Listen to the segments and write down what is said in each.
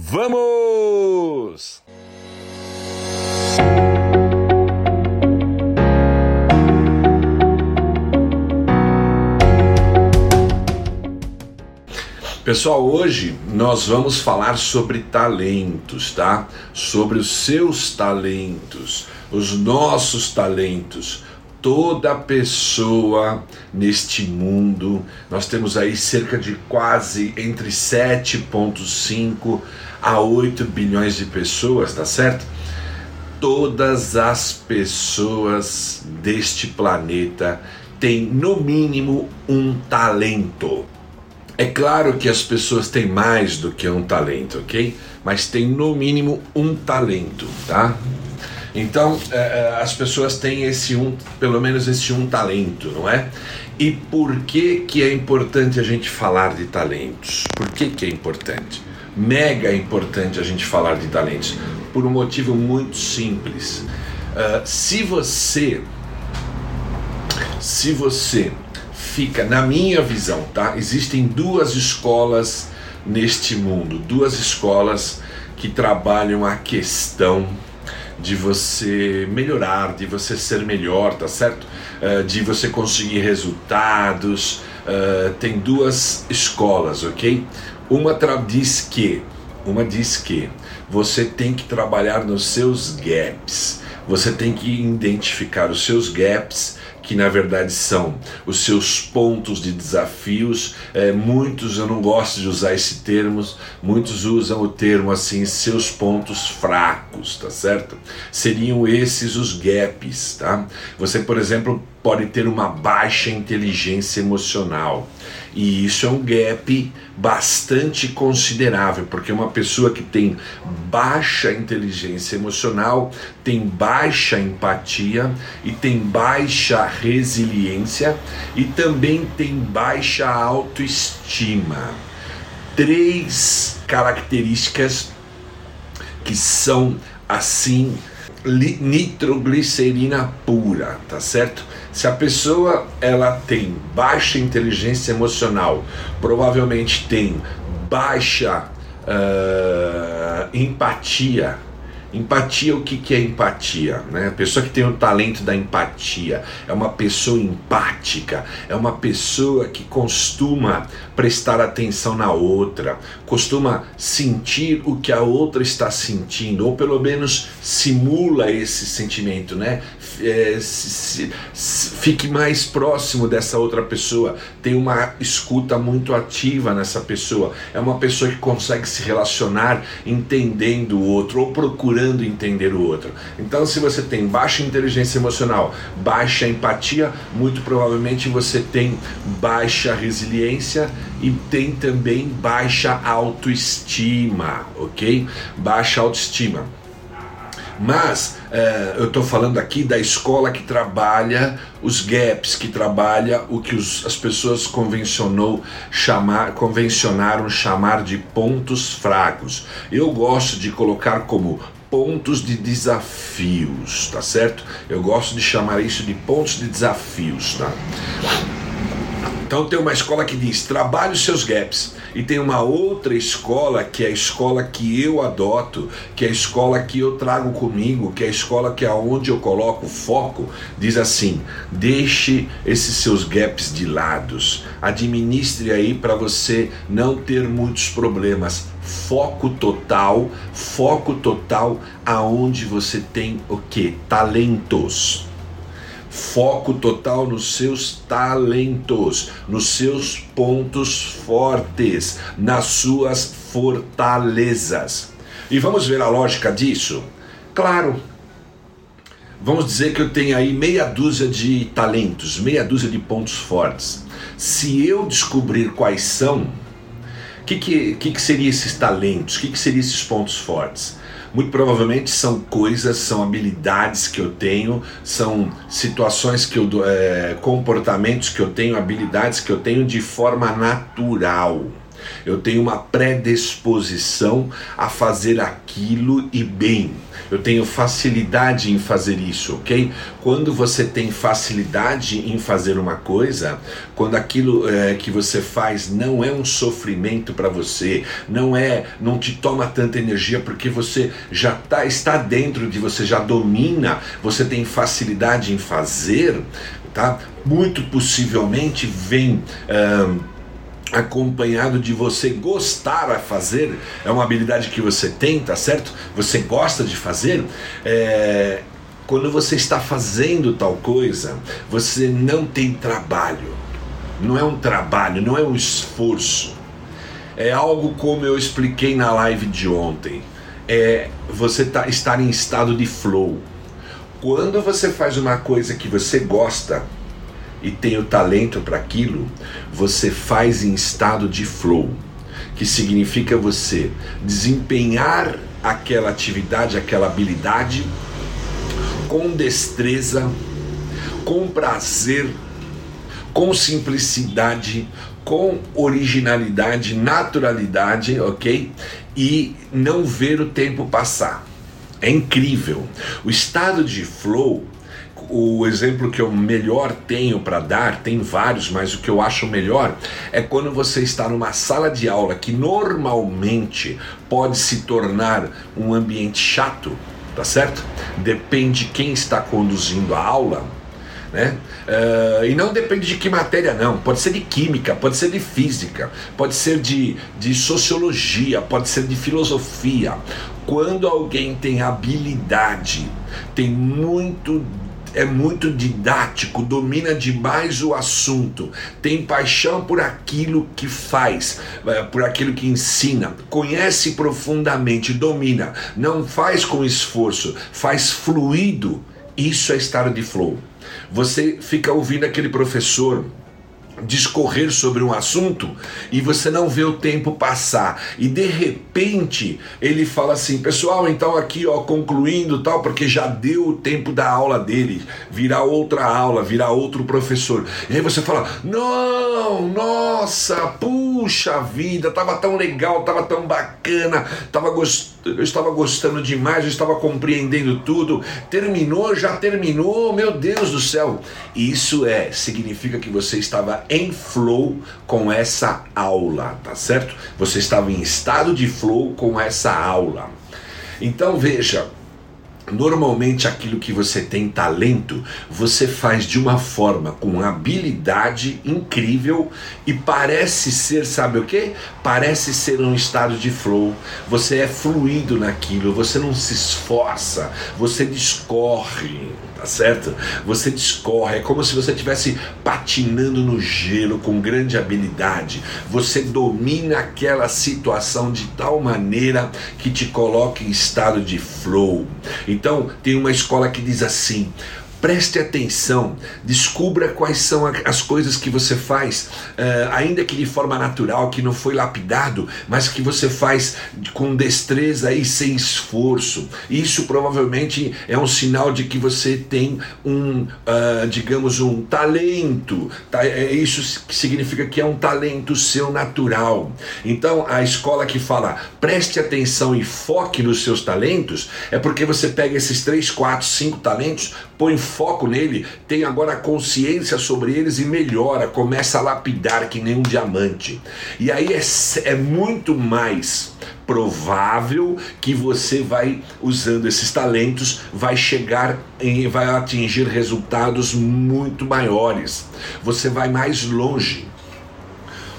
Vamos! Pessoal, hoje nós vamos falar sobre talentos, tá? Sobre os seus talentos, os nossos talentos. Toda pessoa neste mundo, nós temos aí cerca de quase entre 7,5 a 8 bilhões de pessoas, tá certo? Todas as pessoas deste planeta têm no mínimo um talento. É claro que as pessoas têm mais do que um talento, ok? Mas tem no mínimo um talento, tá? Então é, as pessoas têm esse um, pelo menos esse um talento, não é? E por que que é importante a gente falar de talentos? Por que que é importante? Mega importante a gente falar de talentos por um motivo muito simples. Uh, se você, se você fica, na minha visão, tá? Existem duas escolas neste mundo, duas escolas que trabalham a questão de você melhorar, de você ser melhor, tá certo? Uh, de você conseguir resultados. Uh, tem duas escolas, ok? Uma diz que, uma diz que você tem que trabalhar nos seus gaps. Você tem que identificar os seus gaps que na verdade são os seus pontos de desafios. É, muitos, eu não gosto de usar esse termo, muitos usam o termo assim, seus pontos fracos, tá certo? Seriam esses os gaps, tá? Você, por exemplo, pode ter uma baixa inteligência emocional. E isso é um gap bastante considerável, porque uma pessoa que tem baixa inteligência emocional tem baixa empatia e tem baixa resiliência e também tem baixa autoestima. Três características que são assim nitroglicerina pura, tá certo? Se a pessoa ela tem baixa inteligência emocional, provavelmente tem baixa uh, empatia, Empatia, o que, que é empatia? Né? A pessoa que tem o talento da empatia é uma pessoa empática, é uma pessoa que costuma prestar atenção na outra, costuma sentir o que a outra está sentindo, ou pelo menos simula esse sentimento, né? É, se, se, fique mais próximo dessa outra pessoa, tem uma escuta muito ativa nessa pessoa, é uma pessoa que consegue se relacionar entendendo o outro ou procurando entender o outro. Então, se você tem baixa inteligência emocional, baixa empatia, muito provavelmente você tem baixa resiliência e tem também baixa autoestima, ok? Baixa autoestima. Mas é, eu estou falando aqui da escola que trabalha os gaps, que trabalha o que os, as pessoas convencionou chamar, convencionaram chamar de pontos fracos. Eu gosto de colocar como pontos de desafios, tá certo? Eu gosto de chamar isso de pontos de desafios, tá? Então tem uma escola que diz trabalhe os seus gaps e tem uma outra escola que é a escola que eu adoto, que é a escola que eu trago comigo, que é a escola que é onde eu coloco foco, diz assim: deixe esses seus gaps de lados, administre aí para você não ter muitos problemas foco total, foco total aonde você tem o que? Talentos. Foco total nos seus talentos, nos seus pontos fortes, nas suas fortalezas. E vamos ver a lógica disso? Claro, vamos dizer que eu tenho aí meia dúzia de talentos, meia dúzia de pontos fortes. Se eu descobrir quais são, que, que, que, que seriam esses talentos? O que, que seriam esses pontos fortes? Muito provavelmente são coisas, são habilidades que eu tenho, são situações que eu é, comportamentos que eu tenho, habilidades que eu tenho de forma natural. Eu tenho uma predisposição a fazer aquilo e bem. Eu tenho facilidade em fazer isso, ok? Quando você tem facilidade em fazer uma coisa, quando aquilo é, que você faz não é um sofrimento para você, não é, não te toma tanta energia porque você já tá, está dentro de você, já domina, você tem facilidade em fazer, tá? Muito possivelmente vem. Acompanhado de você gostar a fazer, é uma habilidade que você tem, tá certo? Você gosta de fazer, é, quando você está fazendo tal coisa, você não tem trabalho, não é um trabalho, não é um esforço, é algo como eu expliquei na live de ontem, é você tá, estar em estado de flow. Quando você faz uma coisa que você gosta, e tem o talento para aquilo, você faz em estado de flow, que significa você desempenhar aquela atividade, aquela habilidade com destreza, com prazer, com simplicidade, com originalidade, naturalidade, ok? E não ver o tempo passar. É incrível. O estado de flow o exemplo que eu melhor tenho para dar, tem vários, mas o que eu acho melhor é quando você está numa sala de aula que normalmente pode se tornar um ambiente chato, tá certo? Depende de quem está conduzindo a aula. Né? Uh, e não depende de que matéria, não. Pode ser de química, pode ser de física, pode ser de, de sociologia, pode ser de filosofia. Quando alguém tem habilidade, tem muito é muito didático, domina demais o assunto, tem paixão por aquilo que faz, é, por aquilo que ensina, conhece profundamente, domina, não faz com esforço, faz fluido. Isso é estado de flow. Você fica ouvindo aquele professor discorrer sobre um assunto e você não vê o tempo passar. E de repente ele fala assim pessoal então aqui ó concluindo tal porque já deu o tempo da aula dele virar outra aula virar outro professor. E aí você fala não nossa puxa vida tava tão legal tava tão bacana tava gost... eu estava gostando demais eu estava compreendendo tudo terminou já terminou meu Deus do céu isso é significa que você estava em flow com essa aula, tá certo? Você estava em estado de flow com essa aula. Então veja, Normalmente aquilo que você tem talento, você faz de uma forma com habilidade incrível e parece ser, sabe o que? Parece ser um estado de flow. Você é fluido naquilo, você não se esforça, você discorre, tá certo? Você discorre, é como se você estivesse patinando no gelo com grande habilidade. Você domina aquela situação de tal maneira que te coloca em estado de flow. Então, tem uma escola que diz assim: Preste atenção, descubra quais são as coisas que você faz, uh, ainda que de forma natural, que não foi lapidado, mas que você faz com destreza e sem esforço. Isso provavelmente é um sinal de que você tem um, uh, digamos, um talento. Tá? É isso que significa que é um talento seu natural. Então, a escola que fala preste atenção e foque nos seus talentos é porque você pega esses três, quatro, cinco talentos, põe foco nele, tem agora consciência sobre eles e melhora, começa a lapidar que nem um diamante. E aí é, é muito mais provável que você vai usando esses talentos vai chegar em vai atingir resultados muito maiores. Você vai mais longe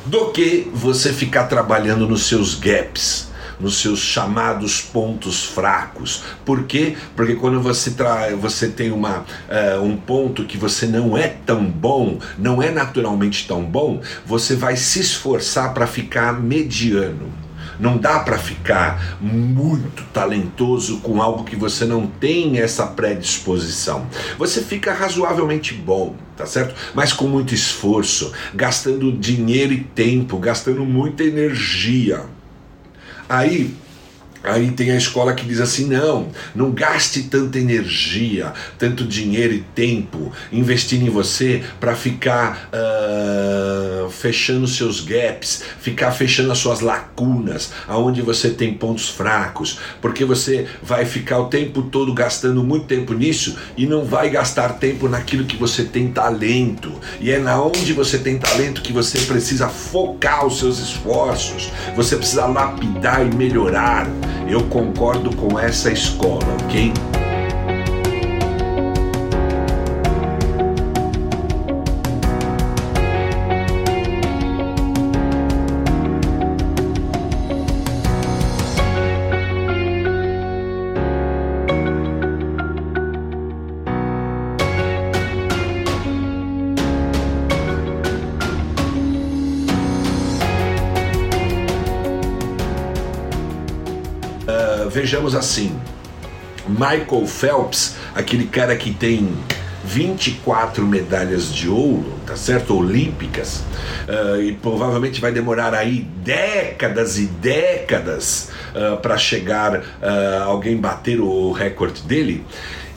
do que você ficar trabalhando nos seus gaps nos seus chamados pontos fracos. Por quê? Porque quando você, tra você tem uma, uh, um ponto que você não é tão bom, não é naturalmente tão bom, você vai se esforçar para ficar mediano. Não dá para ficar muito talentoso com algo que você não tem essa predisposição. Você fica razoavelmente bom, tá certo? Mas com muito esforço, gastando dinheiro e tempo, gastando muita energia. Aí Aí tem a escola que diz assim: não, não gaste tanta energia, tanto dinheiro e tempo investindo em você para ficar uh, fechando seus gaps, ficar fechando as suas lacunas, aonde você tem pontos fracos, porque você vai ficar o tempo todo gastando muito tempo nisso e não vai gastar tempo naquilo que você tem talento. E é na onde você tem talento que você precisa focar os seus esforços, você precisa lapidar e melhorar. Eu concordo com essa escola, ok? Vejamos assim: Michael Phelps, aquele cara que tem 24 medalhas de ouro, tá certo? Olímpicas, uh, e provavelmente vai demorar aí décadas e décadas uh, para chegar uh, alguém bater o recorde dele.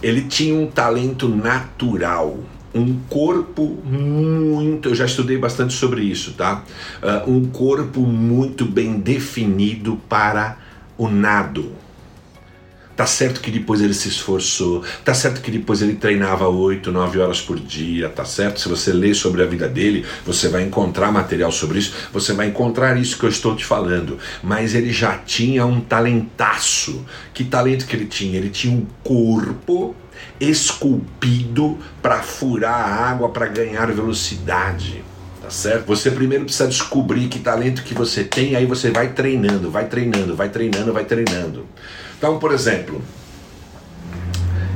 Ele tinha um talento natural, um corpo muito. Eu já estudei bastante sobre isso, tá? um corpo muito bem definido para o nado Tá certo que depois ele se esforçou, tá certo que depois ele treinava 8, 9 horas por dia, tá certo? Se você ler sobre a vida dele, você vai encontrar material sobre isso, você vai encontrar isso que eu estou te falando. Mas ele já tinha um talentaço. Que talento que ele tinha? Ele tinha um corpo esculpido para furar a água, para ganhar velocidade tá certo? Você primeiro precisa descobrir que talento que você tem, aí você vai treinando, vai treinando, vai treinando, vai treinando. Então, por exemplo,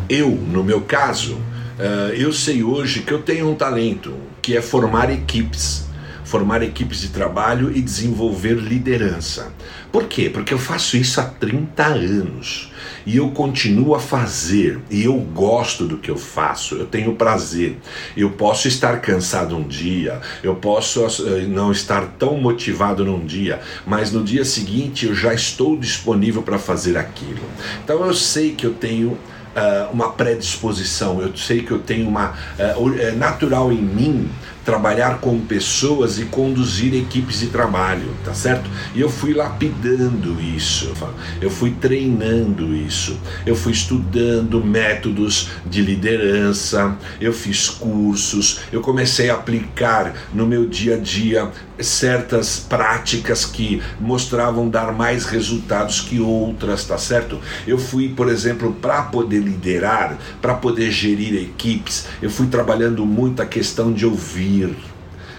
eu, no meu caso, uh, eu sei hoje que eu tenho um talento, que é formar equipes. Formar equipes de trabalho e desenvolver liderança. Por quê? Porque eu faço isso há 30 anos e eu continuo a fazer e eu gosto do que eu faço, eu tenho prazer. Eu posso estar cansado um dia, eu posso eh, não estar tão motivado num dia, mas no dia seguinte eu já estou disponível para fazer aquilo. Então eu sei que eu tenho Uh, uma predisposição, eu sei que eu tenho uma. É natural em mim trabalhar com pessoas e conduzir equipes de trabalho, tá certo? E eu fui lapidando isso, eu fui treinando isso, eu fui estudando métodos de liderança, eu fiz cursos, eu comecei a aplicar no meu dia a dia certas práticas que mostravam dar mais resultados que outras, tá certo? Eu fui, por exemplo, para poder liderar, para poder gerir equipes, eu fui trabalhando muito a questão de ouvir ouvir,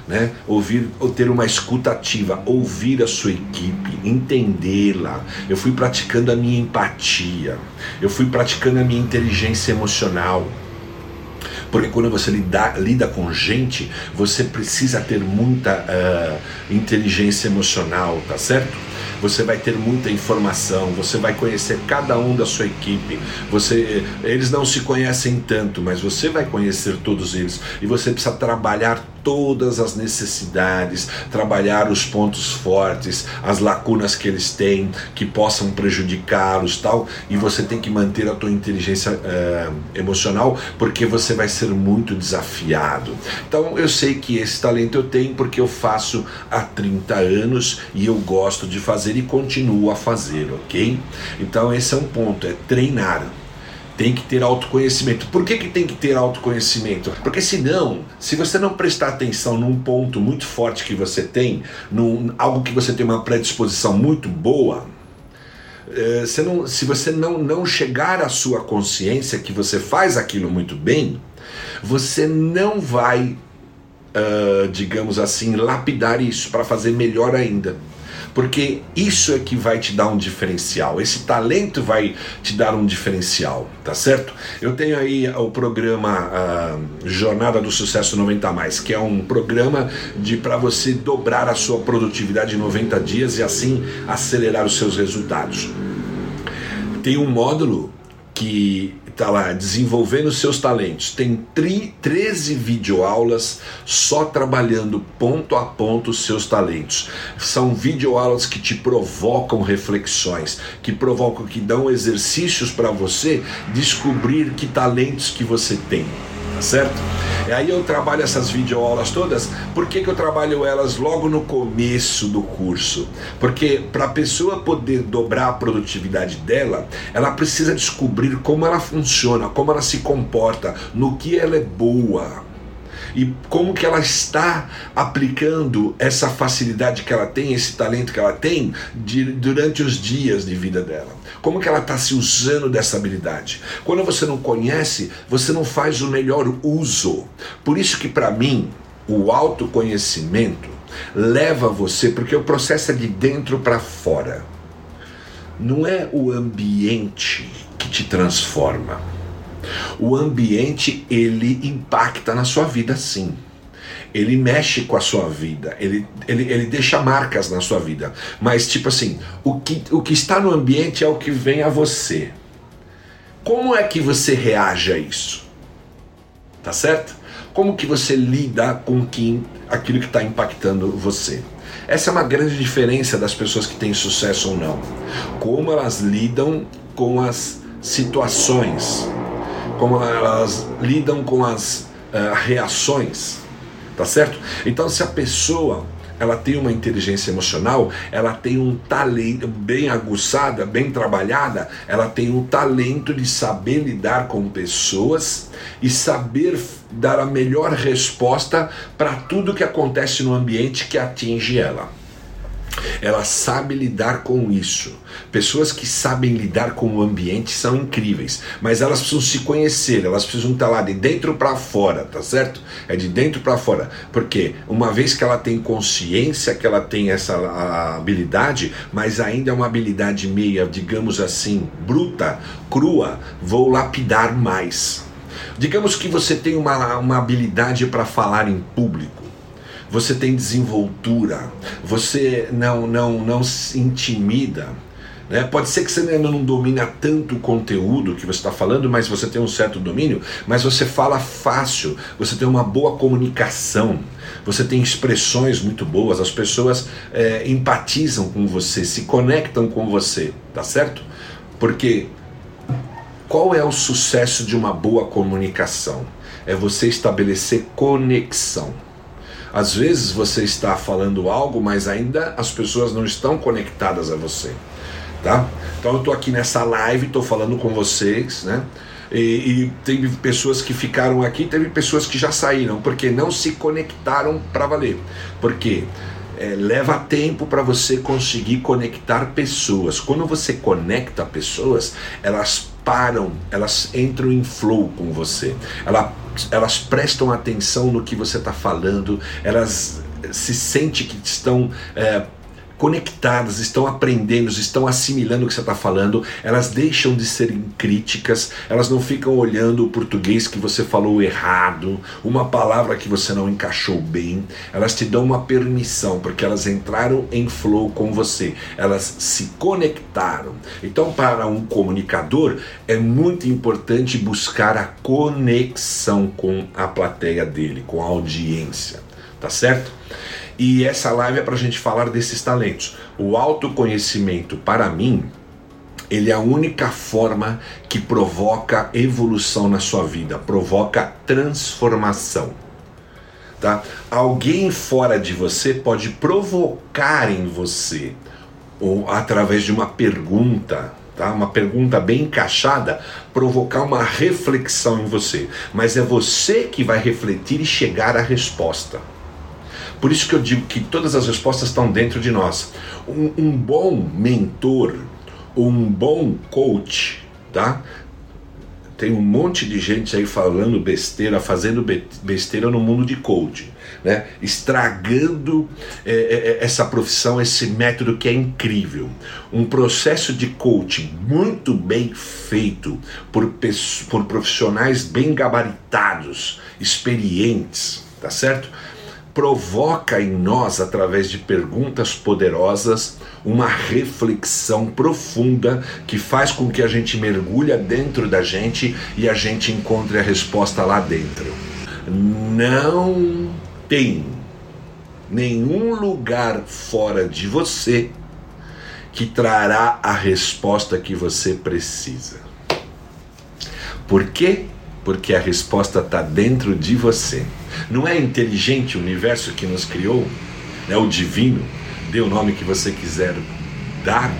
né? Ouvir, ter uma escuta ativa, ouvir a sua equipe, entendê-la. Eu fui praticando a minha empatia, eu fui praticando a minha inteligência emocional. Porque quando você lida, lida com gente, você precisa ter muita uh, inteligência emocional, tá certo? Você vai ter muita informação, você vai conhecer cada um da sua equipe. Você, eles não se conhecem tanto, mas você vai conhecer todos eles e você precisa trabalhar todas as necessidades, trabalhar os pontos fortes, as lacunas que eles têm, que possam prejudicá-los, tal. E você tem que manter a tua inteligência é, emocional, porque você vai ser muito desafiado. Então eu sei que esse talento eu tenho porque eu faço há 30 anos e eu gosto de fazer e continuo a fazer, ok? Então esse é um ponto, é treinar tem que ter autoconhecimento. Por que, que tem que ter autoconhecimento? Porque senão, se você não prestar atenção num ponto muito forte que você tem, num algo que você tem uma predisposição muito boa, é, você não, se você não, não chegar à sua consciência que você faz aquilo muito bem, você não vai, uh, digamos assim, lapidar isso para fazer melhor ainda porque isso é que vai te dar um diferencial. Esse talento vai te dar um diferencial, tá certo? Eu tenho aí o programa uh, Jornada do Sucesso 90 mais, que é um programa de para você dobrar a sua produtividade em 90 dias e assim acelerar os seus resultados. Tem um módulo que está lá desenvolvendo seus talentos, tem 13 videoaulas só trabalhando ponto a ponto os seus talentos. São videoaulas que te provocam reflexões, que provocam, que dão exercícios para você descobrir que talentos que você tem tá certo? E aí eu trabalho essas videoaulas todas. Por que, que eu trabalho elas logo no começo do curso? Porque para a pessoa poder dobrar a produtividade dela, ela precisa descobrir como ela funciona, como ela se comporta, no que ela é boa e como que ela está aplicando essa facilidade que ela tem, esse talento que ela tem de, durante os dias de vida dela. Como que ela está se usando dessa habilidade? Quando você não conhece, você não faz o melhor uso. Por isso que para mim o autoconhecimento leva você, porque o processo é de dentro para fora. Não é o ambiente que te transforma. O ambiente ele impacta na sua vida sim. Ele mexe com a sua vida, ele, ele, ele deixa marcas na sua vida. Mas, tipo assim, o que, o que está no ambiente é o que vem a você. Como é que você reage a isso? Tá certo? Como que você lida com quem, aquilo que está impactando você? Essa é uma grande diferença das pessoas que têm sucesso ou não. Como elas lidam com as situações como elas lidam com as uh, reações, tá certo? Então, se a pessoa ela tem uma inteligência emocional, ela tem um talento bem aguçada, bem trabalhada, ela tem um talento de saber lidar com pessoas e saber dar a melhor resposta para tudo que acontece no ambiente que atinge ela. Ela sabe lidar com isso. Pessoas que sabem lidar com o ambiente são incríveis, mas elas precisam se conhecer, elas precisam estar lá de dentro para fora, tá certo? É de dentro para fora, porque uma vez que ela tem consciência que ela tem essa habilidade, mas ainda é uma habilidade meia, digamos assim, bruta, crua, vou lapidar mais. Digamos que você tem uma, uma habilidade para falar em público você tem desenvoltura, você não, não, não se intimida. Né? Pode ser que você ainda não domina tanto o conteúdo que você está falando, mas você tem um certo domínio, mas você fala fácil, você tem uma boa comunicação, você tem expressões muito boas, as pessoas é, empatizam com você, se conectam com você, tá certo? Porque qual é o sucesso de uma boa comunicação? É você estabelecer conexão. Às vezes você está falando algo, mas ainda as pessoas não estão conectadas a você, tá? Então eu estou aqui nessa live, estou falando com vocês, né? E, e teve pessoas que ficaram aqui, teve pessoas que já saíram, porque não se conectaram para valer. Porque é, leva tempo para você conseguir conectar pessoas. Quando você conecta pessoas, elas param, elas entram em flow com você. Ela, elas prestam atenção no que você está falando, elas se sentem que estão é, conectadas, estão aprendendo, estão assimilando o que você está falando, elas deixam de serem críticas, elas não ficam olhando o português que você falou errado, uma palavra que você não encaixou bem, elas te dão uma permissão, porque elas entraram em flow com você, elas se conectaram. Então, para um comunicador, é muito importante buscar a conexão com a plateia dele, com a audiência, tá certo? E essa live é para a gente falar desses talentos. O autoconhecimento, para mim, ele é a única forma que provoca evolução na sua vida, provoca transformação. Tá? Alguém fora de você pode provocar em você, ou através de uma pergunta, tá? uma pergunta bem encaixada, provocar uma reflexão em você. Mas é você que vai refletir e chegar à resposta. Por isso que eu digo que todas as respostas estão dentro de nós. Um, um bom mentor, um bom coach, tá? Tem um monte de gente aí falando besteira, fazendo besteira no mundo de coaching, né? estragando é, é, é, essa profissão, esse método que é incrível. Um processo de coaching muito bem feito por, por profissionais bem gabaritados, experientes, tá certo? Provoca em nós, através de perguntas poderosas, uma reflexão profunda que faz com que a gente mergulhe dentro da gente e a gente encontre a resposta lá dentro. Não tem nenhum lugar fora de você que trará a resposta que você precisa. Por quê? Porque a resposta está dentro de você. Não é inteligente o universo que nos criou? É o divino? Dê o nome que você quiser dar.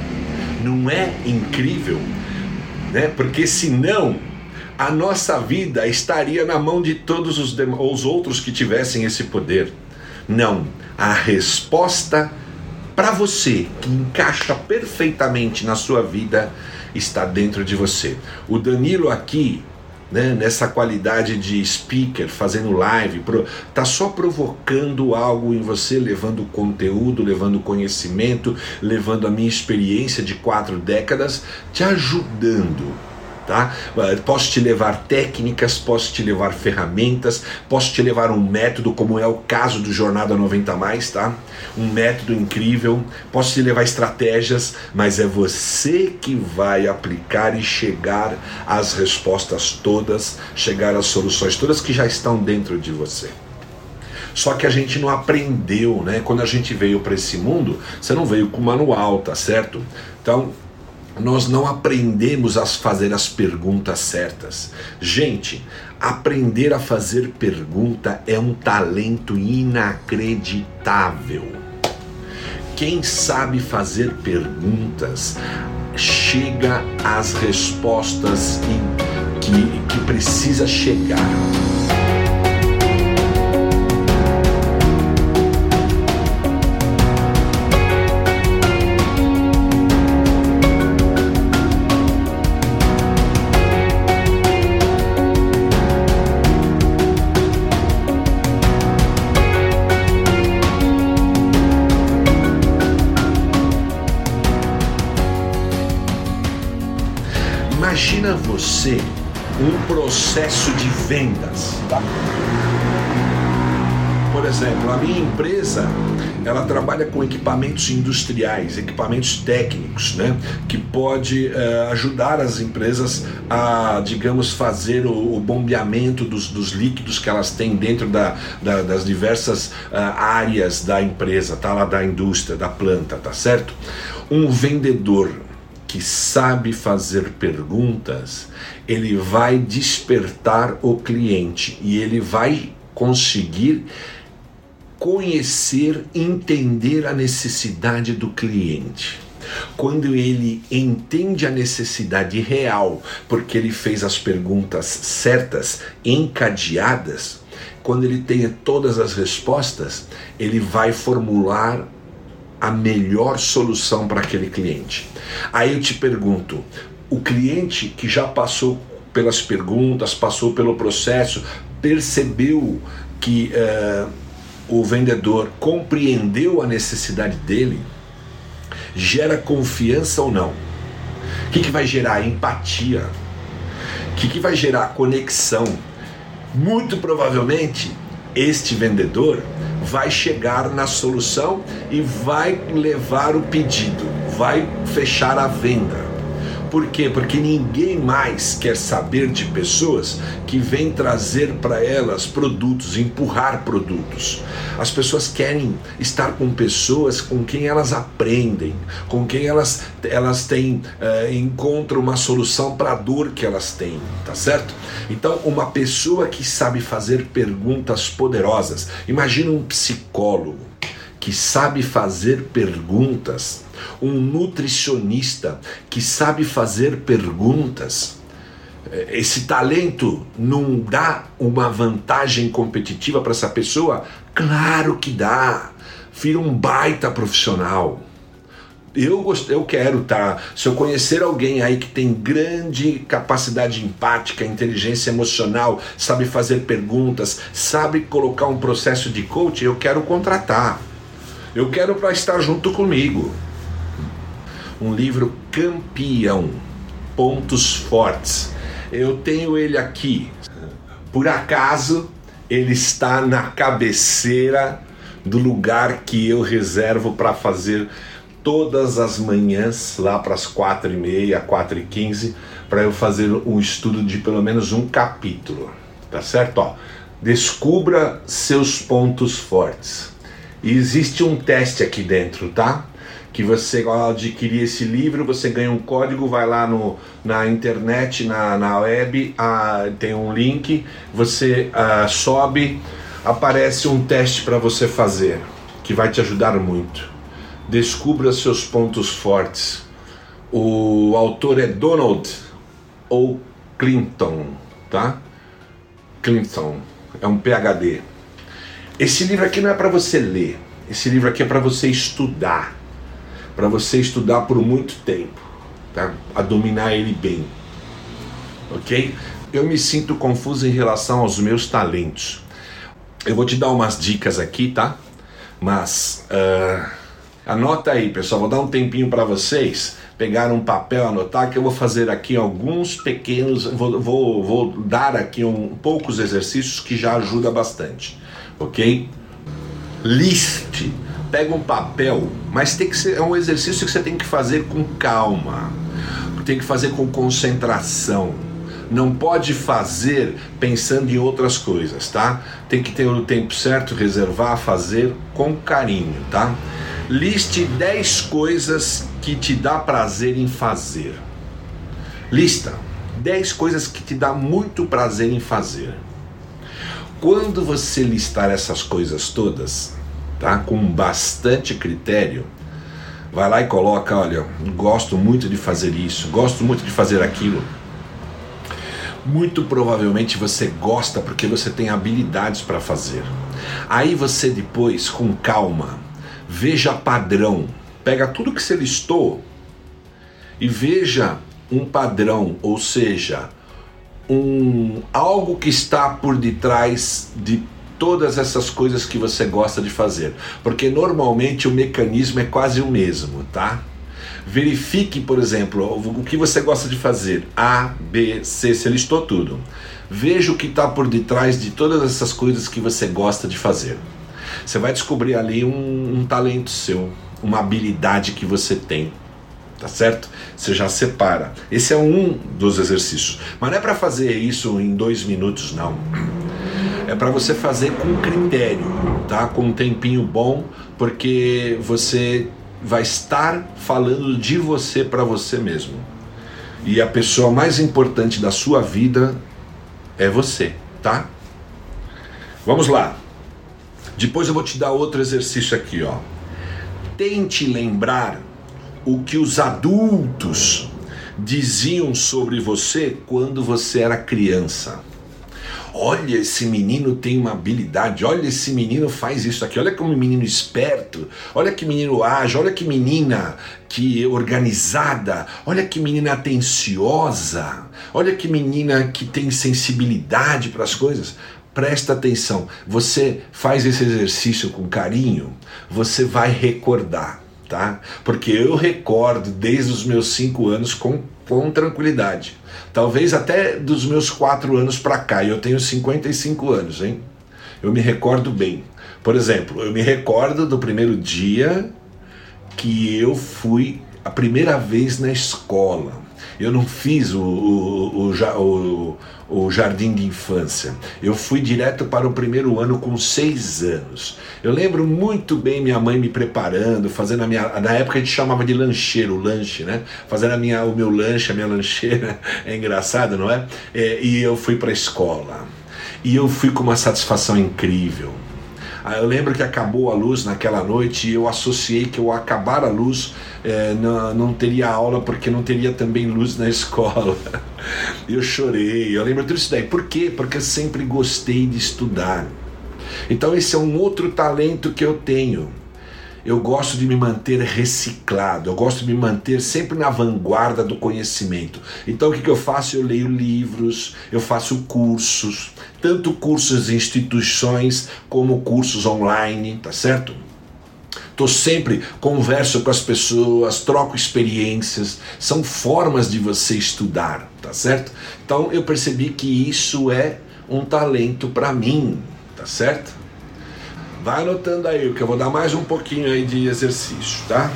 Não é incrível? Né? Porque senão a nossa vida estaria na mão de todos os, os outros que tivessem esse poder. Não, a resposta para você, que encaixa perfeitamente na sua vida, está dentro de você. O Danilo aqui, né, nessa qualidade de speaker, fazendo live, pro, tá só provocando algo em você, levando conteúdo, levando conhecimento, levando a minha experiência de quatro décadas, te ajudando tá? Posso te levar técnicas, posso te levar ferramentas, posso te levar um método, como é o caso do Jornada 90 Mais, tá? Um método incrível, posso te levar estratégias, mas é você que vai aplicar e chegar às respostas todas, chegar às soluções todas que já estão dentro de você. Só que a gente não aprendeu, né? Quando a gente veio para esse mundo, você não veio com manual, tá certo? Então, nós não aprendemos a fazer as perguntas certas. Gente, aprender a fazer pergunta é um talento inacreditável. Quem sabe fazer perguntas chega às respostas que, que, precisa chegar. Você um processo de vendas. Tá? Por exemplo, a minha empresa ela trabalha com equipamentos industriais, equipamentos técnicos, né, que pode uh, ajudar as empresas a, digamos, fazer o, o bombeamento dos, dos, líquidos que elas têm dentro da, da, das diversas uh, áreas da empresa, tá lá da indústria, da planta, tá certo? Um vendedor que sabe fazer perguntas, ele vai despertar o cliente e ele vai conseguir conhecer, entender a necessidade do cliente. Quando ele entende a necessidade real, porque ele fez as perguntas certas, encadeadas, quando ele tem todas as respostas, ele vai formular a melhor solução para aquele cliente. Aí eu te pergunto: o cliente que já passou pelas perguntas, passou pelo processo, percebeu que uh, o vendedor compreendeu a necessidade dele, gera confiança ou não? O que, que vai gerar? Empatia. O que, que vai gerar? Conexão. Muito provavelmente, este vendedor vai chegar na solução e vai levar o pedido, vai fechar a venda. Por quê? Porque ninguém mais quer saber de pessoas que vêm trazer para elas produtos, empurrar produtos. As pessoas querem estar com pessoas com quem elas aprendem, com quem elas, elas têm, uh, encontram uma solução para a dor que elas têm, tá certo? Então, uma pessoa que sabe fazer perguntas poderosas, imagina um psicólogo que sabe fazer perguntas um nutricionista que sabe fazer perguntas. Esse talento não dá uma vantagem competitiva para essa pessoa? Claro que dá. Vira um baita profissional. Eu, gost... eu quero, tá? Se eu conhecer alguém aí que tem grande capacidade empática, inteligência emocional, sabe fazer perguntas, sabe colocar um processo de coaching, eu quero contratar. Eu quero para estar junto comigo um livro campeão, pontos fortes. Eu tenho ele aqui. Por acaso, ele está na cabeceira do lugar que eu reservo para fazer todas as manhãs, lá para as quatro e meia, quatro e quinze, para eu fazer um estudo de pelo menos um capítulo, tá certo? Ó, descubra seus pontos fortes. E existe um teste aqui dentro, tá? Que você ao adquirir esse livro, você ganha um código, vai lá no, na internet, na, na web, ah, tem um link, você ah, sobe, aparece um teste para você fazer, que vai te ajudar muito. Descubra seus pontos fortes. O autor é Donald ou Clinton, tá? Clinton é um PhD. Esse livro aqui não é para você ler, esse livro aqui é para você estudar, para você estudar por muito tempo, tá? A dominar ele bem, ok? Eu me sinto confuso em relação aos meus talentos. Eu vou te dar umas dicas aqui, tá? Mas uh, anota aí, pessoal. Vou dar um tempinho para vocês pegar um papel, anotar, que eu vou fazer aqui alguns pequenos, vou, vou, vou dar aqui um poucos exercícios que já ajuda bastante, ok? Liste, pega um papel, mas tem que ser é um exercício que você tem que fazer com calma, tem que fazer com concentração. Não pode fazer pensando em outras coisas, tá? Tem que ter o tempo certo, reservar, fazer com carinho, tá? Liste 10 coisas que te dá prazer em fazer. Lista 10 coisas que te dá muito prazer em fazer. Quando você listar essas coisas todas, tá? Com bastante critério, vai lá e coloca, olha, gosto muito de fazer isso, gosto muito de fazer aquilo. Muito provavelmente você gosta porque você tem habilidades para fazer. Aí você depois, com calma, veja padrão pega tudo que você listou e veja um padrão, ou seja, um algo que está por detrás de todas essas coisas que você gosta de fazer, porque normalmente o mecanismo é quase o mesmo, tá? Verifique, por exemplo, o que você gosta de fazer. A, B, C, você listou tudo. Veja o que está por detrás de todas essas coisas que você gosta de fazer. Você vai descobrir ali um, um talento seu, uma habilidade que você tem. Tá certo? Você já separa. Esse é um dos exercícios. Mas não é para fazer isso em dois minutos, não. É para você fazer com critério, tá? Com um tempinho bom, porque você vai estar falando de você para você mesmo. E a pessoa mais importante da sua vida é você, tá? Vamos lá. Depois eu vou te dar outro exercício aqui, ó tente lembrar o que os adultos diziam sobre você quando você era criança. Olha, esse menino tem uma habilidade, olha, esse menino faz isso aqui, olha como menino esperto, olha que menino ágil, olha que menina que organizada, olha que menina atenciosa, olha que menina que tem sensibilidade para as coisas presta atenção, você faz esse exercício com carinho, você vai recordar, tá? Porque eu recordo desde os meus cinco anos com, com tranquilidade. Talvez até dos meus quatro anos para cá, e eu tenho 55 anos, hein? Eu me recordo bem. Por exemplo, eu me recordo do primeiro dia que eu fui a primeira vez na escola. Eu não fiz o, o, o, o, jardim de infância. Eu fui direto para o primeiro ano com seis anos. Eu lembro muito bem minha mãe me preparando, fazendo a minha. Na época a gente chamava de lancheiro, lanche, né? Fazendo a minha, o meu lanche, a minha lancheira. É engraçado, não é? é e eu fui para a escola. E eu fui com uma satisfação incrível eu lembro que acabou a luz naquela noite e eu associei que ao acabar a luz é, não, não teria aula porque não teria também luz na escola. eu chorei, eu lembro tudo isso daí. Por quê? Porque eu sempre gostei de estudar. Então esse é um outro talento que eu tenho eu gosto de me manter reciclado, eu gosto de me manter sempre na vanguarda do conhecimento. Então o que, que eu faço? Eu leio livros, eu faço cursos, tanto cursos em instituições como cursos online, tá certo? Estou sempre, converso com as pessoas, troco experiências, são formas de você estudar, tá certo? Então eu percebi que isso é um talento para mim, tá certo? Vai anotando aí, que eu vou dar mais um pouquinho aí de exercício, tá?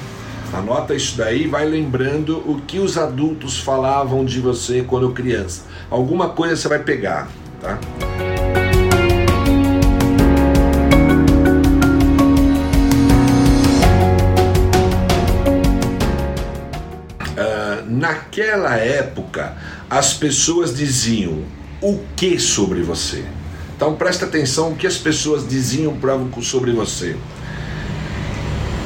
Anota isso daí, vai lembrando o que os adultos falavam de você quando criança. Alguma coisa você vai pegar, tá? Uh, naquela época, as pessoas diziam o que sobre você? Então presta atenção o que as pessoas diziam sobre você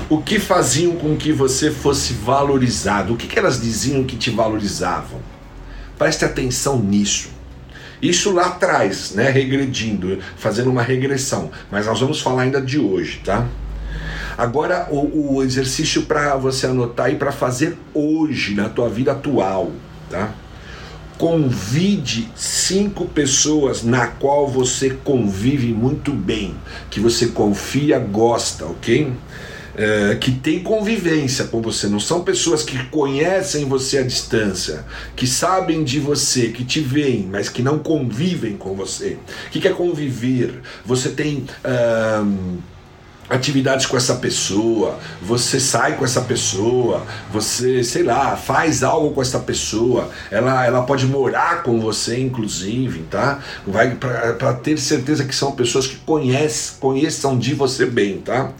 o que faziam com que você fosse valorizado? O que, que elas diziam que te valorizavam? Preste atenção nisso. Isso lá atrás, né, regredindo, fazendo uma regressão. Mas nós vamos falar ainda de hoje, tá? Agora o, o exercício para você anotar e para fazer hoje na tua vida atual, tá? Convide cinco pessoas na qual você convive muito bem, que você confia, gosta, ok? é, que tem convivência com você, não são pessoas que conhecem você à distância, que sabem de você, que te veem, mas que não convivem com você. O que é conviver? Você tem. Atividades com essa pessoa, você sai com essa pessoa, você, sei lá, faz algo com essa pessoa, ela, ela pode morar com você, inclusive, tá? Vai para ter certeza que são pessoas que conhecem, conheçam de você bem, tá?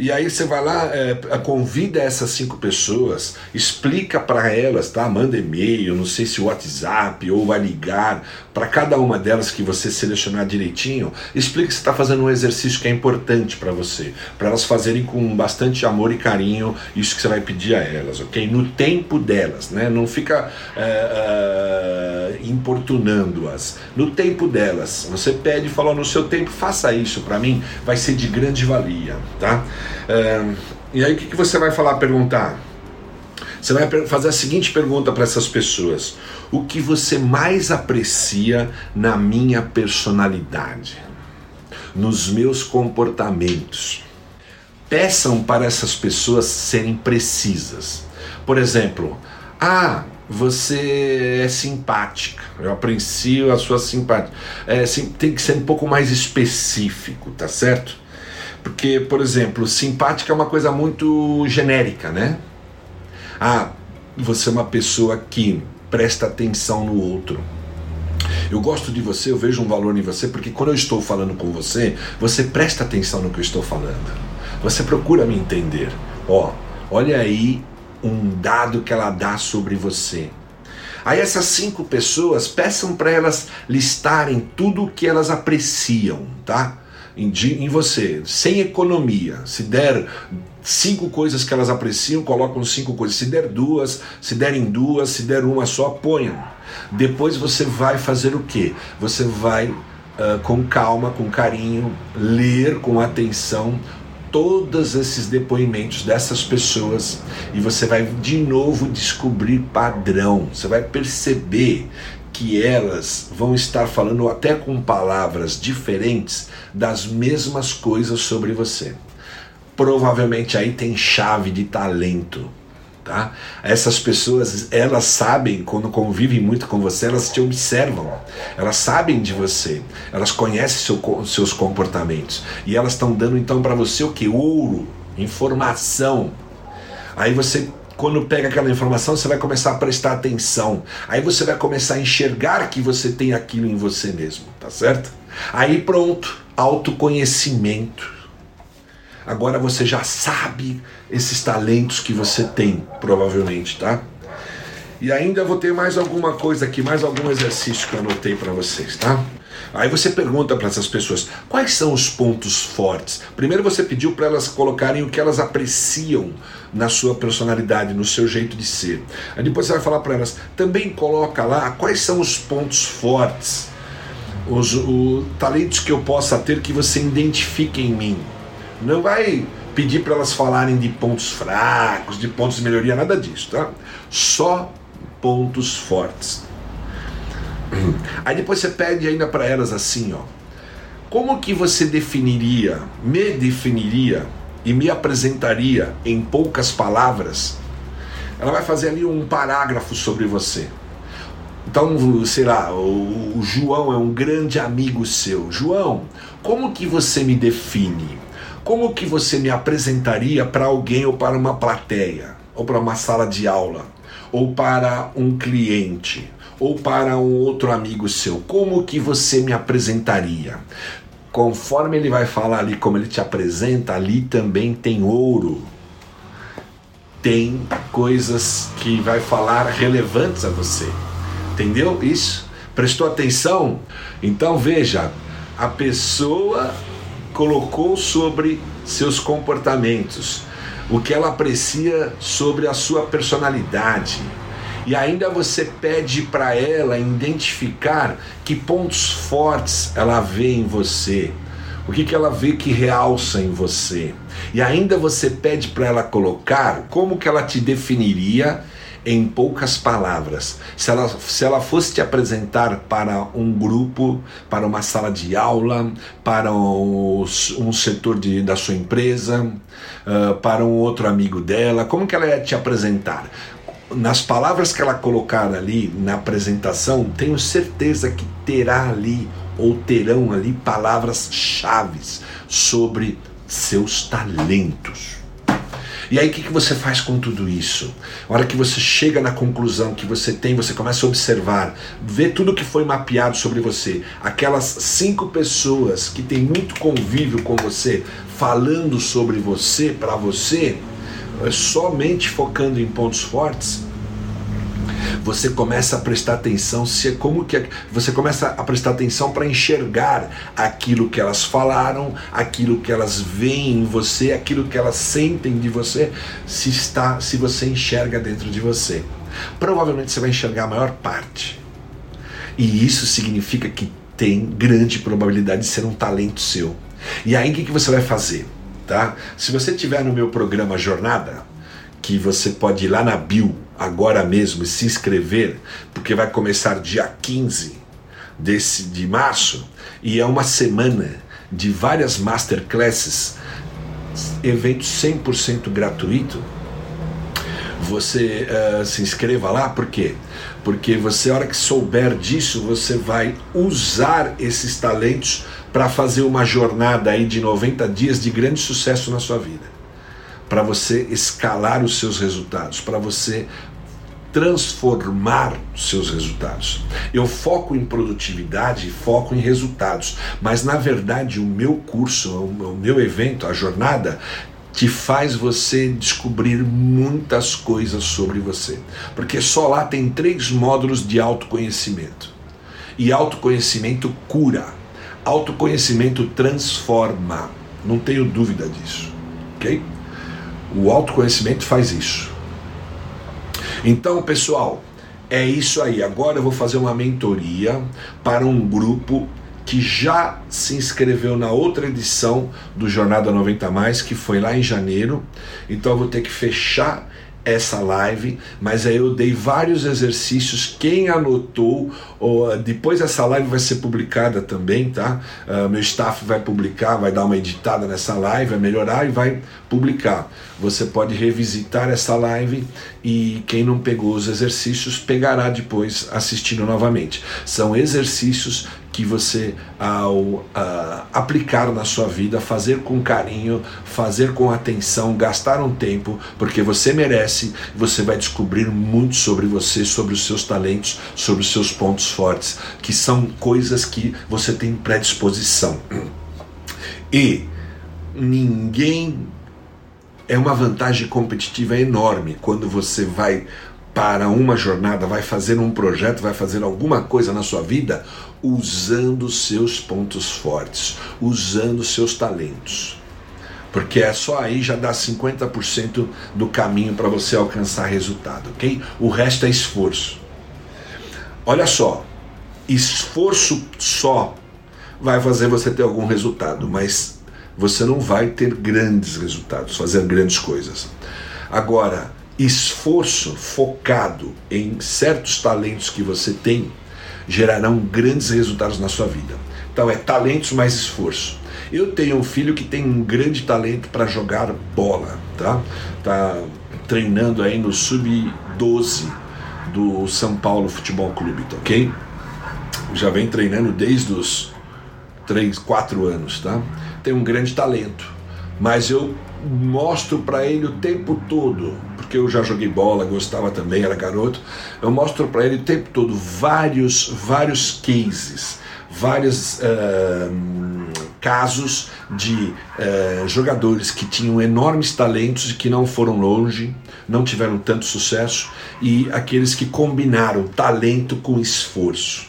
E aí você vai lá, é, convida essas cinco pessoas, explica para elas, tá? Manda e-mail, não sei se WhatsApp ou vai ligar para cada uma delas que você selecionar direitinho. Explica que você está fazendo um exercício que é importante para você, para elas fazerem com bastante amor e carinho isso que você vai pedir a elas, ok? No tempo delas, né? Não fica é, é, importunando-as. No tempo delas, você pede e fala: no seu tempo, faça isso para mim, vai ser de grande valia, tá? É, e aí o que, que você vai falar, perguntar? Você vai fazer a seguinte pergunta para essas pessoas: O que você mais aprecia na minha personalidade, nos meus comportamentos? Peçam para essas pessoas serem precisas. Por exemplo, ah, você é simpática. Eu aprecio a sua simpatia. É, tem que ser um pouco mais específico, tá certo? Porque, por exemplo, simpática é uma coisa muito genérica, né? Ah, você é uma pessoa que presta atenção no outro. Eu gosto de você, eu vejo um valor em você, porque quando eu estou falando com você, você presta atenção no que eu estou falando. Você procura me entender. Ó, olha aí um dado que ela dá sobre você. Aí essas cinco pessoas peçam para elas listarem tudo o que elas apreciam, tá? em, em você, sem economia. Se der cinco coisas que elas apreciam, colocam cinco coisas. Se der duas, se derem duas, se der uma só, ponham. Depois você vai fazer o que? Você vai uh, com calma, com carinho, ler com atenção todos esses depoimentos dessas pessoas e você vai de novo descobrir padrão. Você vai perceber que elas vão estar falando até com palavras diferentes das mesmas coisas sobre você. Provavelmente aí tem chave de talento. Tá? Essas pessoas, elas sabem, quando convivem muito com você, elas te observam, elas sabem de você, elas conhecem seu, seus comportamentos e elas estão dando então para você o que? Ouro, informação. Aí você quando pega aquela informação, você vai começar a prestar atenção. Aí você vai começar a enxergar que você tem aquilo em você mesmo, tá certo? Aí pronto, autoconhecimento. Agora você já sabe esses talentos que você tem, provavelmente, tá? E ainda vou ter mais alguma coisa aqui, mais algum exercício que eu anotei para vocês, tá? Aí você pergunta para essas pessoas quais são os pontos fortes. Primeiro você pediu para elas colocarem o que elas apreciam na sua personalidade, no seu jeito de ser. Aí depois você vai falar para elas, também coloca lá quais são os pontos fortes, os, os talentos que eu possa ter que você identifique em mim. Não vai pedir para elas falarem de pontos fracos, de pontos de melhoria, nada disso, tá? Só pontos fortes. Aí depois você pede ainda para elas assim, ó. Como que você definiria, me definiria e me apresentaria em poucas palavras? Ela vai fazer ali um parágrafo sobre você. Então, sei lá, o, o João é um grande amigo seu. João, como que você me define? Como que você me apresentaria para alguém ou para uma plateia, ou para uma sala de aula, ou para um cliente, ou para um outro amigo seu? Como que você me apresentaria? Conforme ele vai falar ali como ele te apresenta, ali também tem ouro. Tem coisas que vai falar relevantes a você. Entendeu isso? Prestou atenção? Então veja, a pessoa colocou sobre seus comportamentos, o que ela aprecia sobre a sua personalidade. E ainda você pede para ela identificar que pontos fortes ela vê em você, o que, que ela vê que realça em você. E ainda você pede para ela colocar como que ela te definiria em poucas palavras. Se ela, se ela fosse te apresentar para um grupo, para uma sala de aula, para um, um setor de, da sua empresa, uh, para um outro amigo dela, como que ela ia te apresentar? Nas palavras que ela colocar ali na apresentação, tenho certeza que terá ali ou terão ali palavras chaves sobre seus talentos. E aí o que, que você faz com tudo isso? A hora que você chega na conclusão que você tem, você começa a observar, ver tudo que foi mapeado sobre você, aquelas cinco pessoas que têm muito convívio com você, falando sobre você, para você, somente focando em pontos fortes, você começa a prestar atenção se é como que você começa a prestar atenção para enxergar aquilo que elas falaram, aquilo que elas veem em você, aquilo que elas sentem de você, se está, se você enxerga dentro de você. Provavelmente você vai enxergar a maior parte. E isso significa que tem grande probabilidade de ser um talento seu. E aí o que, que você vai fazer? Tá? Se você tiver no meu programa Jornada, que você pode ir lá na bio agora mesmo e se inscrever, porque vai começar dia 15 desse, de março e é uma semana de várias masterclasses, evento 100% gratuito. Você uh, se inscreva lá, por quê? Porque você, a hora que souber disso, você vai usar esses talentos para fazer uma jornada aí de 90 dias de grande sucesso na sua vida para você escalar os seus resultados, para você transformar seus resultados. Eu foco em produtividade e foco em resultados, mas na verdade o meu curso, o meu evento, a jornada, te faz você descobrir muitas coisas sobre você. Porque só lá tem três módulos de autoconhecimento. E autoconhecimento cura. Autoconhecimento transforma. Não tenho dúvida disso. Ok? O autoconhecimento faz isso. Então, pessoal, é isso aí. Agora eu vou fazer uma mentoria para um grupo que já se inscreveu na outra edição do Jornada 90 Mais, que foi lá em janeiro. Então eu vou ter que fechar essa live, mas aí eu dei vários exercícios. Quem anotou, ou, depois essa live vai ser publicada também, tá? Uh, meu staff vai publicar, vai dar uma editada nessa live, vai melhorar e vai publicar. Você pode revisitar essa live e quem não pegou os exercícios pegará depois assistindo novamente. São exercícios que você, ao uh, aplicar na sua vida, fazer com carinho, fazer com atenção, gastar um tempo, porque você merece, você vai descobrir muito sobre você, sobre os seus talentos, sobre os seus pontos fortes, que são coisas que você tem predisposição. E ninguém é uma vantagem competitiva enorme quando você vai para uma jornada, vai fazer um projeto, vai fazer alguma coisa na sua vida usando seus pontos fortes, usando seus talentos. Porque é só aí já dá 50% do caminho para você alcançar resultado, ok? O resto é esforço. Olha só, esforço só vai fazer você ter algum resultado, mas você não vai ter grandes resultados, fazer grandes coisas. Agora, esforço focado em certos talentos que você tem gerarão grandes resultados na sua vida. Então é talentos mais esforço. Eu tenho um filho que tem um grande talento para jogar bola, tá? Tá treinando aí no sub 12 do São Paulo Futebol Clube, tá ok? Já vem treinando desde os 3, 4 anos, tá? Tem um grande talento, mas eu mostro para ele o tempo todo, porque eu já joguei bola, gostava também, era garoto. Eu mostro para ele o tempo todo vários, vários cases, vários uh, casos de uh, jogadores que tinham enormes talentos e que não foram longe, não tiveram tanto sucesso, e aqueles que combinaram talento com esforço.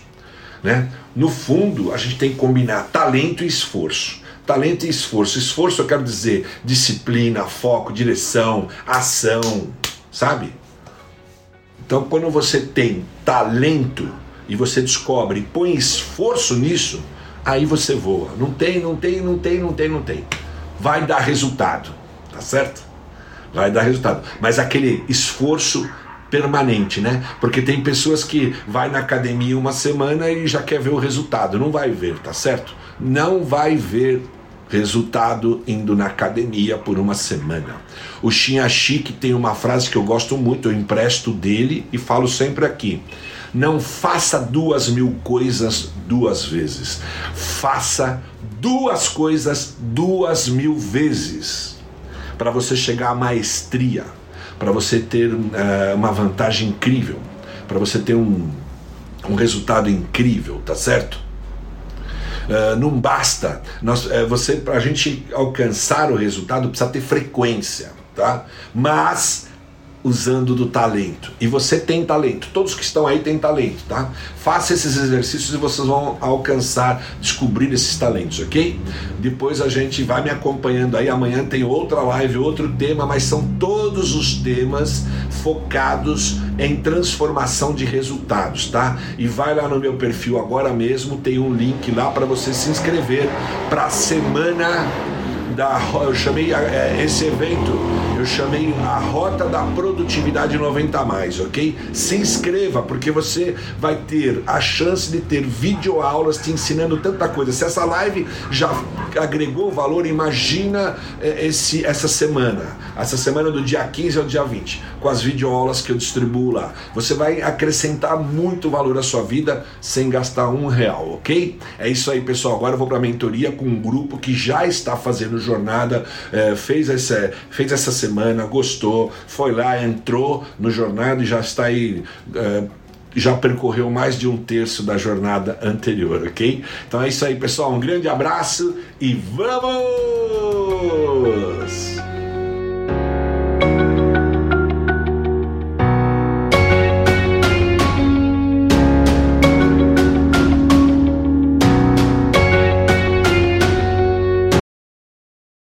Né? No fundo, a gente tem que combinar talento e esforço. Talento e esforço. Esforço eu quero dizer disciplina, foco, direção, ação, sabe? Então, quando você tem talento e você descobre e põe esforço nisso, aí você voa. Não tem, não tem, não tem, não tem, não tem. Vai dar resultado, tá certo? Vai dar resultado. Mas aquele esforço permanente, né? Porque tem pessoas que vai na academia uma semana e já quer ver o resultado, não vai ver, tá certo? Não vai ver resultado indo na academia por uma semana. O Chique tem uma frase que eu gosto muito, eu empresto dele e falo sempre aqui. Não faça duas mil coisas duas vezes. Faça duas coisas duas mil vezes para você chegar à maestria para você ter uh, uma vantagem incrível, para você ter um, um resultado incrível, tá certo? Uh, não basta nós, uh, você para a gente alcançar o resultado precisa ter frequência, tá? Mas usando do talento. E você tem talento. Todos que estão aí têm talento, tá? Faça esses exercícios e vocês vão alcançar, descobrir esses talentos, ok? Depois a gente vai me acompanhando aí. Amanhã tem outra live, outro tema, mas são todos os temas focados em transformação de resultados, tá? E vai lá no meu perfil agora mesmo, tem um link lá para você se inscrever para a semana da eu chamei é, esse evento, eu chamei a Rota da Produtividade 90 mais, ok? Se inscreva porque você vai ter a chance de ter videoaulas te ensinando tanta coisa. Se essa live já agregou valor, imagina é, esse essa semana, essa semana do dia 15 ao dia 20, com as videoaulas que eu distribuo lá. Você vai acrescentar muito valor à sua vida sem gastar um real, ok? É isso aí, pessoal. Agora eu vou para a mentoria com um grupo que já está fazendo jornada, é, fez, essa, fez essa semana, gostou, foi lá, entrou no jornada e já está aí. É, já percorreu mais de um terço da jornada anterior, ok? Então é isso aí, pessoal. Um grande abraço e vamos!